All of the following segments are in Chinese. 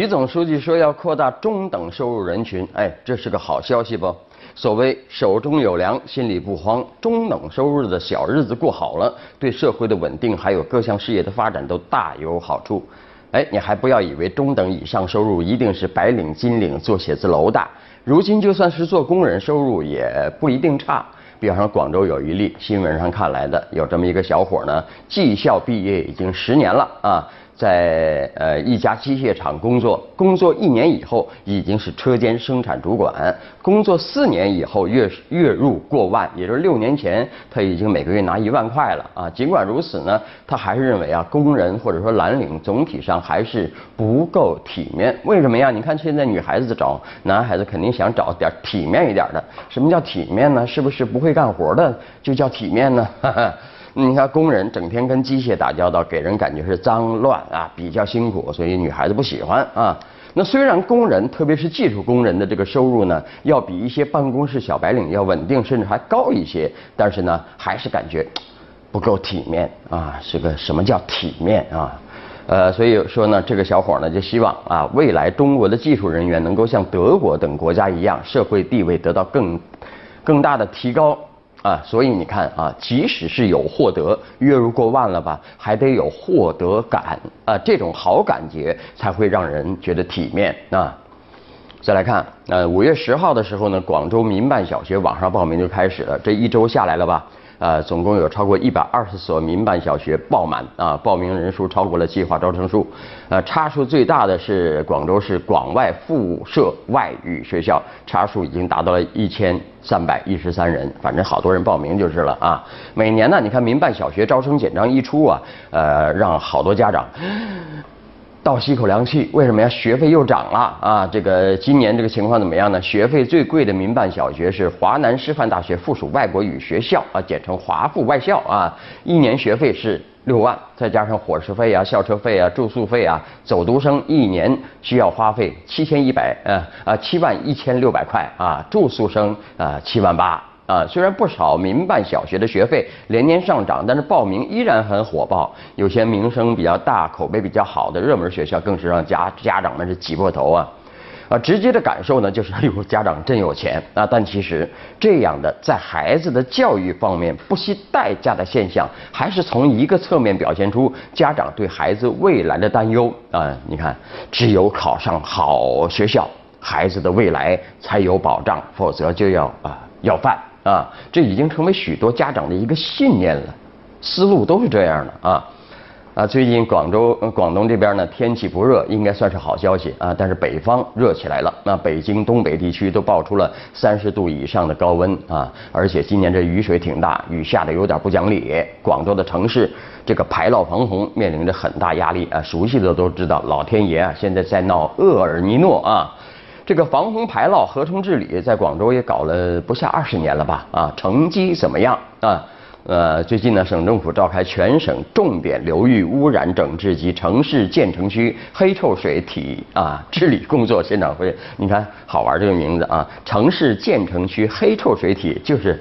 习总书记说要扩大中等收入人群，哎，这是个好消息不？所谓手中有粮，心里不慌，中等收入的小日子过好了，对社会的稳定还有各项事业的发展都大有好处。哎，你还不要以为中等以上收入一定是白领、金领做写字楼的，如今就算是做工人，收入也不一定差。比方说，广州有一例新闻上看来的，有这么一个小伙呢，技校毕业已经十年了啊。在呃一家机械厂工作，工作一年以后已经是车间生产主管，工作四年以后月月入过万，也就是六年前他已经每个月拿一万块了啊。尽管如此呢，他还是认为啊，工人或者说蓝领总体上还是不够体面。为什么呀？你看现在女孩子找男孩子肯定想找点体面一点的。什么叫体面呢？是不是不会干活的就叫体面呢？哈 哈你看工人整天跟机械打交道，给人感觉是脏乱啊，比较辛苦，所以女孩子不喜欢啊。那虽然工人，特别是技术工人的这个收入呢，要比一些办公室小白领要稳定，甚至还高一些，但是呢，还是感觉不够体面啊。是个什么叫体面啊？呃，所以说呢，这个小伙呢就希望啊，未来中国的技术人员能够像德国等国家一样，社会地位得到更更大的提高。啊，所以你看啊，即使是有获得月入过万了吧，还得有获得感啊，这种好感觉才会让人觉得体面啊。再来看，呃，五月十号的时候呢，广州民办小学网上报名就开始了，这一周下来了吧？呃，总共有超过一百二十所民办小学报满啊，报名人数超过了计划招生数。呃，差数最大的是广州市广外附设外语学校，差数已经达到了一千三百一十三人，反正好多人报名就是了啊。每年呢，你看民办小学招生简章一出啊，呃，让好多家长。倒吸一口凉气，为什么呀？学费又涨了啊！这个今年这个情况怎么样呢？学费最贵的民办小学是华南师范大学附属外国语学校啊，简称华附外校啊，一年学费是六万，再加上伙食费啊、校车费啊、住宿费啊，走读生一年需要花费七千一百呃啊七万一千六百块啊，住宿生啊七万八。啊，虽然不少民办小学的学费连年上涨，但是报名依然很火爆。有些名声比较大、口碑比较好的热门学校，更是让家家长们是挤破头啊！啊，直接的感受呢，就是哎呦，家长真有钱啊！但其实这样的在孩子的教育方面不惜代价的现象，还是从一个侧面表现出家长对孩子未来的担忧啊！你看，只有考上好学校，孩子的未来才有保障，否则就要啊要饭。啊，这已经成为许多家长的一个信念了，思路都是这样的啊。啊，最近广州、广东这边呢，天气不热，应该算是好消息啊。但是北方热起来了，那北京东北地区都爆出了三十度以上的高温啊，而且今年这雨水挺大，雨下的有点不讲理。广州的城市这个排涝防洪面临着很大压力啊，熟悉的都知道，老天爷啊，现在在闹厄尔尼诺啊。这个防洪排涝、河冲治理，在广州也搞了不下二十年了吧？啊，成绩怎么样啊？呃，最近呢，省政府召开全省重点流域污染整治及城市建成区黑臭水体啊治理工作现场会。你看，好玩这个名字啊，城市建成区黑臭水体就是。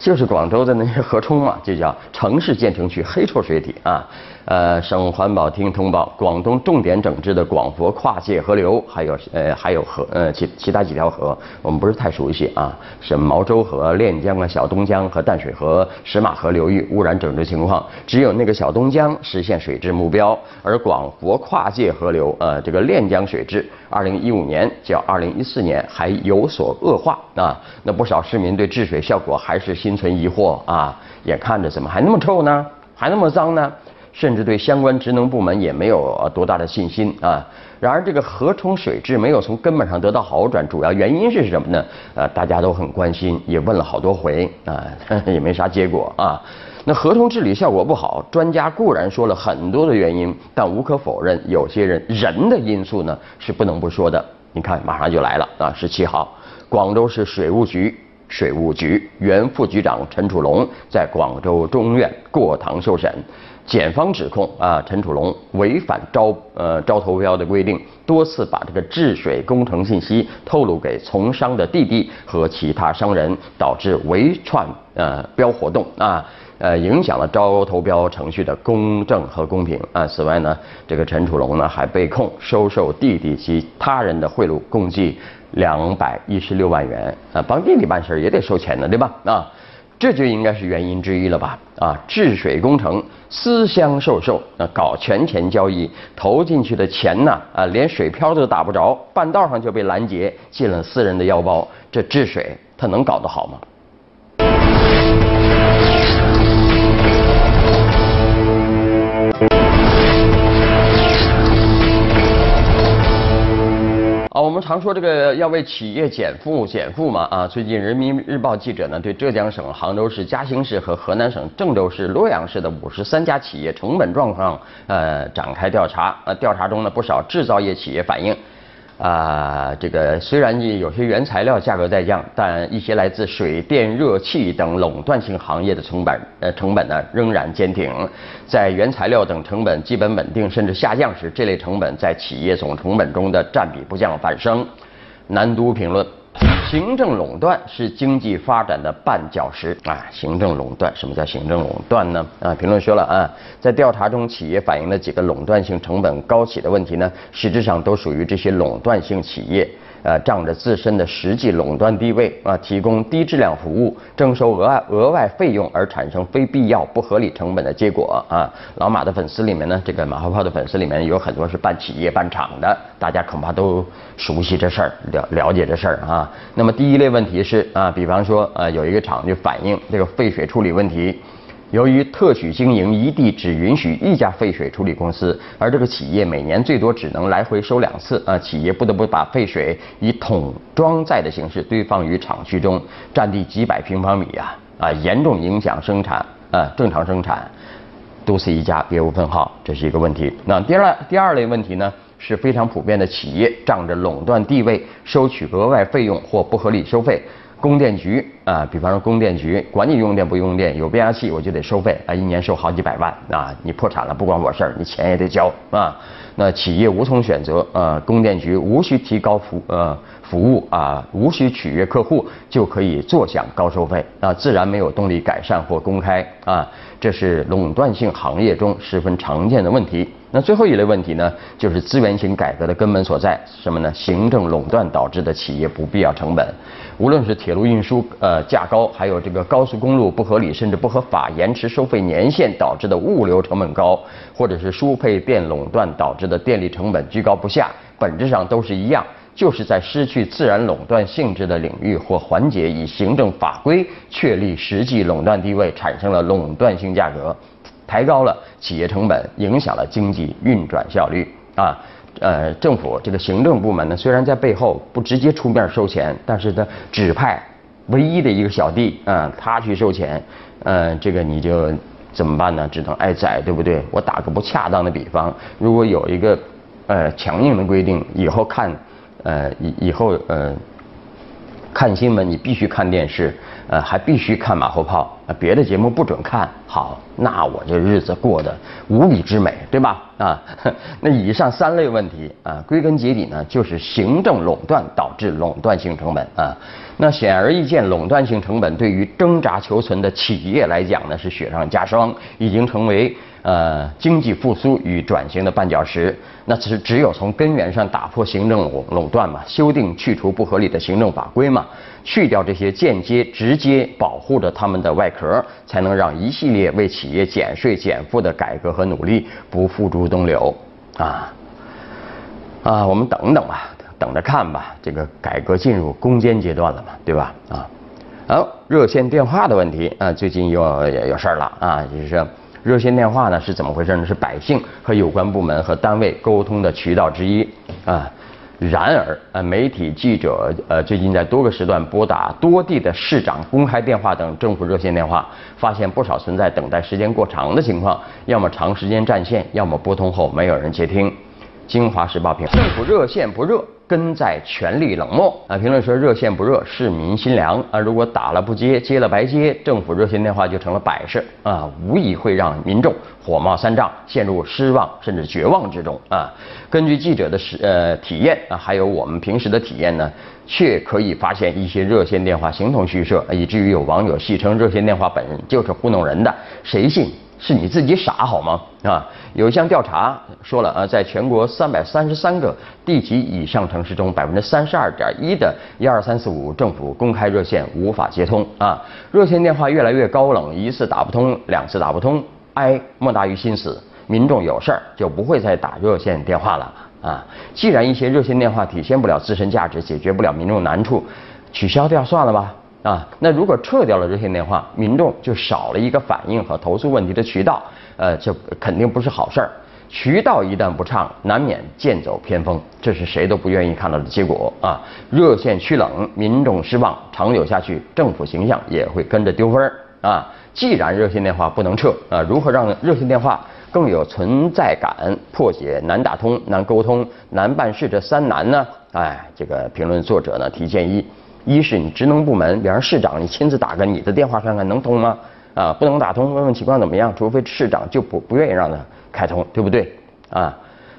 就是广州的那些河 冲嘛，就叫城市建成区黑臭水体啊。呃，省环保厅通报，广东重点整治的广佛跨界河流，还有呃还有河呃其其他几条河，我们不是太熟悉啊。什么毛洲河、练江啊、小东江和淡水河、石马河流域污染整治情况，只有那个小东江实现水质目标，而广佛跨界河流呃这个练江水质，二零一五年较二零一四年还有所恶化啊。那不少市民对治水效果还是心存疑惑啊，眼看着怎么还那么臭呢，还那么脏呢？甚至对相关职能部门也没有多大的信心啊。然而，这个河冲水质没有从根本上得到好转，主要原因是什么呢？呃，大家都很关心，也问了好多回啊，也没啥结果啊。那河冲治理效果不好，专家固然说了很多的原因，但无可否认，有些人人的因素呢是不能不说的。你看，马上就来了啊，十七号，广州市水务局。水务局原副局长陈楚龙在广州中院过堂受审，检方指控啊，陈楚龙违反招呃招投标的规定，多次把这个治水工程信息透露给从商的弟弟和其他商人，导致围串呃标活动啊。呃，影响了招投标程序的公正和公平啊。此外呢，这个陈楚龙呢还被控收受弟弟及他人的贿赂，共计两百一十六万元啊。帮弟弟办事也得收钱的，对吧？啊，这就应该是原因之一了吧？啊，治水工程私相授受啊，搞权钱交易，投进去的钱呢啊，连水漂都打不着，半道上就被拦截进了私人的腰包，这治水它能搞得好吗？我们常说这个要为企业减负减负嘛啊。最近人民日报记者呢对浙江省杭州市嘉兴市和河南省郑州市洛阳市的五十三家企业成本状况呃展开调查。呃，调查中呢不少制造业企业反映。啊，这个虽然你有些原材料价格在降，但一些来自水电热气等垄断性行业的成本，呃，成本呢仍然坚挺。在原材料等成本基本稳定甚至下降时，这类成本在企业总成本中的占比不降反升。南都评论。行政垄断是经济发展的绊脚石啊！行政垄断，什么叫行政垄断呢？啊，评论说了啊，在调查中，企业反映的几个垄断性成本高企的问题呢，实质上都属于这些垄断性企业。呃，仗着自身的实际垄断地位啊，提供低质量服务，征收额外额外费用而产生非必要不合理成本的结果啊。老马的粉丝里面呢，这个马后炮的粉丝里面有很多是办企业办厂的，大家恐怕都熟悉这事儿，了了解这事儿啊。那么第一类问题是啊，比方说呃，有一个厂就反映这个废水处理问题。由于特许经营一地只允许一家废水处理公司，而这个企业每年最多只能来回收两次啊，企业不得不把废水以桶装载的形式堆放于厂区中，占地几百平方米呀啊，严重影响生产啊正常生产，独此一家别无分号，这是一个问题。那第二第二类问题呢，是非常普遍的企业仗着垄断地位收取额外费用或不合理收费。供电局啊，比方说供电局管你用电不用电，有变压器我就得收费啊，一年收好几百万啊，你破产了不关我事儿，你钱也得交啊。那企业无从选择啊，供电局无需提高服呃服务啊，无需取悦客户就可以坐享高收费啊，自然没有动力改善或公开啊，这是垄断性行业中十分常见的问题。那最后一类问题呢，就是资源型改革的根本所在，什么呢？行政垄断导致的企业不必要成本，无论是铁路运输呃价高，还有这个高速公路不合理甚至不合法延迟收费年限导致的物流成本高，或者是输配电垄断导致的电力成本居高不下，本质上都是一样，就是在失去自然垄断性质的领域或环节，以行政法规确立实际垄断地位，产生了垄断性价格。抬高了企业成本，影响了经济运转效率啊！呃，政府这个行政部门呢，虽然在背后不直接出面收钱，但是他指派唯一的一个小弟啊，他去收钱，呃，这个你就怎么办呢？只能挨宰，对不对？我打个不恰当的比方，如果有一个呃强硬的规定，以后看呃以以后呃看新闻你必须看电视。呃，还必须看马后炮，呃，别的节目不准看。好，那我这日子过得无比之美，对吧？啊，那以上三类问题啊，归根结底呢，就是行政垄断导致垄断性成本啊。那显而易见，垄断性成本对于挣扎求存的企业来讲呢，是雪上加霜，已经成为。呃，经济复苏与转型的绊脚石，那只只有从根源上打破行政垄垄断嘛，修订去除不合理的行政法规嘛，去掉这些间接、直接保护着他们的外壳，才能让一系列为企业减税减负的改革和努力不付诸东流啊啊！我们等等吧，等着看吧，这个改革进入攻坚阶段了嘛，对吧？啊，好，热线电话的问题啊，最近又有事儿了啊，就是。热线电话呢是怎么回事呢？是百姓和有关部门和单位沟通的渠道之一啊。然而，呃，媒体记者呃最近在多个时段拨打多地的市长公开电话等政府热线电话，发现不少存在等待时间过长的情况，要么长时间占线，要么拨通后没有人接听。京华时报评：政府热线不热。根在权力冷漠啊！评论说热线不热，市民心凉啊！如果打了不接，接了白接，政府热线电话就成了摆设啊！无疑会让民众火冒三丈，陷入失望甚至绝望之中啊！根据记者的实呃体验啊，还有我们平时的体验呢，却可以发现一些热线电话形同虚设，以至于有网友戏称热线电话本人就是糊弄人的，谁信？是你自己傻好吗？啊，有一项调查说了啊，在全国三百三十三个地级以上城市中，百分之三十二点一的一二三四五政府公开热线无法接通啊，热线电话越来越高冷，一次打不通，两次打不通，哀莫大于心死。民众有事儿就不会再打热线电话了啊。既然一些热线电话体现不了自身价值，解决不了民众难处，取消掉算了吧。啊，那如果撤掉了热线电话，民众就少了一个反映和投诉问题的渠道，呃，这肯定不是好事儿。渠道一旦不畅，难免剑走偏锋，这是谁都不愿意看到的结果啊。热线趋冷，民众失望，长久下去，政府形象也会跟着丢分儿啊。既然热线电话不能撤啊，如何让热线电话更有存在感，破解难打通、难沟通、难办事这三难呢？哎，这个评论作者呢提建议。一是你职能部门，比方市长，你亲自打个你的电话看看能通吗？啊，不能打通，问问情况怎么样？除非市长就不不愿意让他开通，对不对？啊，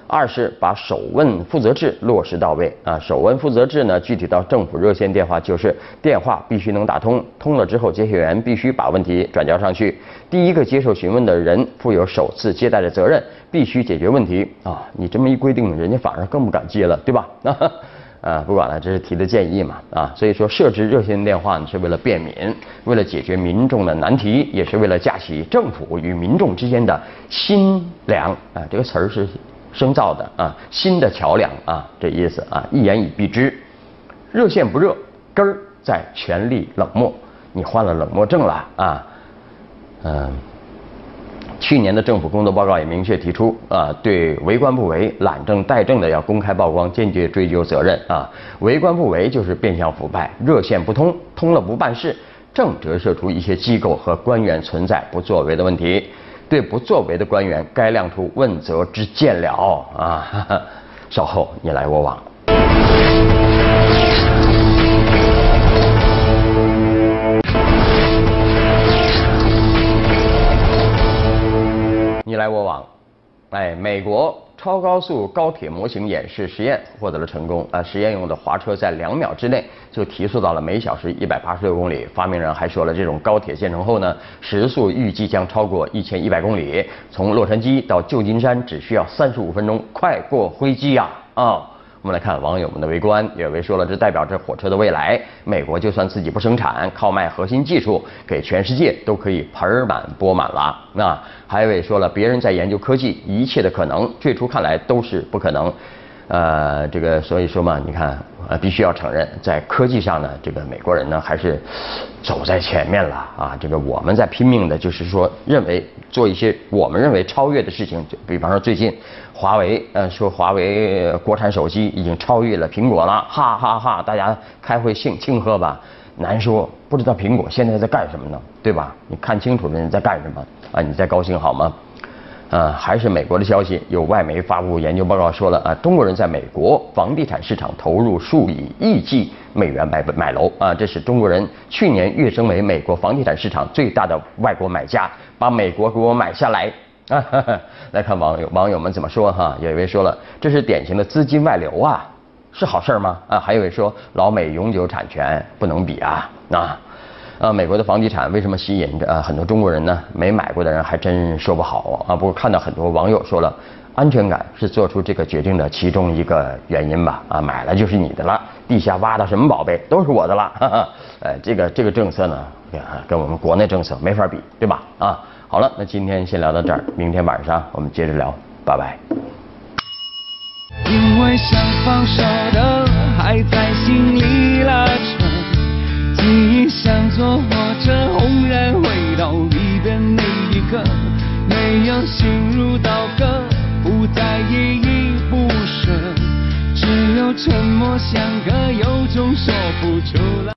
二是把首问负责制落实到位啊。首问负责制呢，具体到政府热线电话就是电话必须能打通，通了之后接线员必须把问题转交上去，第一个接受询问的人负有首次接待的责任，必须解决问题啊。你这么一规定，人家反而更不敢接了，对吧？啊，不管了，这是提的建议嘛，啊，所以说设置热线电话呢，是为了便民，为了解决民众的难题，也是为了架起政府与民众之间的新梁啊，这个词儿是生造的啊，新的桥梁啊，这意思啊，一言以蔽之，热线不热，根儿在权力冷漠，你患了冷漠症了啊，嗯。去年的政府工作报告也明确提出，啊，对为官不为、懒政怠政的要公开曝光，坚决追究责任。啊，为官不为就是变相腐败，热线不通，通了不办事，正折射出一些机构和官员存在不作为的问题。对不作为的官员，该亮出问责之剑了。啊，稍后你来我往。美国超高速高铁模型演示实验获得了成功啊！实验用的滑车在两秒之内就提速到了每小时一百八十六公里。发明人还说了，这种高铁建成后呢，时速预计将超过一千一百公里，从洛杉矶到旧金山只需要三十五分钟，快过飞机呀！啊。我们来看网友们的围观，有位说了，这代表着火车的未来。美国就算自己不生产，靠卖核心技术，给全世界都可以盆满钵满了。那还有位说了，别人在研究科技，一切的可能，最初看来都是不可能。呃，这个所以说嘛，你看，呃，必须要承认，在科技上呢，这个美国人呢还是走在前面了啊。这个我们在拼命的，就是说认为做一些我们认为超越的事情，就比方说最近华为，呃，说华为国产手机已经超越了苹果了，哈哈哈！大家开会庆庆贺吧，难说，不知道苹果现在在干什么呢，对吧？你看清楚了人在干什么啊？你在高兴好吗？啊，还是美国的消息，有外媒发布研究报告说了啊，中国人在美国房地产市场投入数以亿计美元买买楼啊，这是中国人去年跃升为美国房地产市场最大的外国买家，把美国给我买下来啊！来看网友网友们怎么说哈，有一位说了，这是典型的资金外流啊，是好事吗？啊，还有一位说老美永久产权不能比啊啊。啊，美国的房地产为什么吸引着啊很多中国人呢？没买过的人还真说不好啊。不过看到很多网友说了，安全感是做出这个决定的其中一个原因吧。啊，买了就是你的了，地下挖到什么宝贝都是我的了。哈哈，哎，这个这个政策呢，跟我们国内政策没法比，对吧？啊，好了，那今天先聊到这儿，明天晚上我们接着聊，拜拜。因为想放手的还在心里。想坐火车，轰然回到离别那一刻，没有心如刀割，不再依依不舍，只有沉默相隔，有种说不出来。